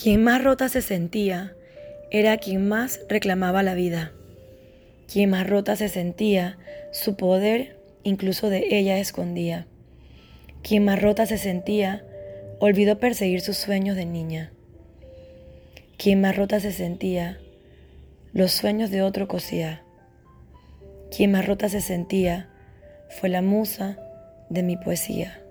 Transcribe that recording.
Quien más rota se sentía era quien más reclamaba la vida. Quien más rota se sentía, su poder incluso de ella escondía. Quien más rota se sentía, olvidó perseguir sus sueños de niña. Quien más rota se sentía, los sueños de otro cosía. Quien más rota se sentía, fue la musa de mi poesía.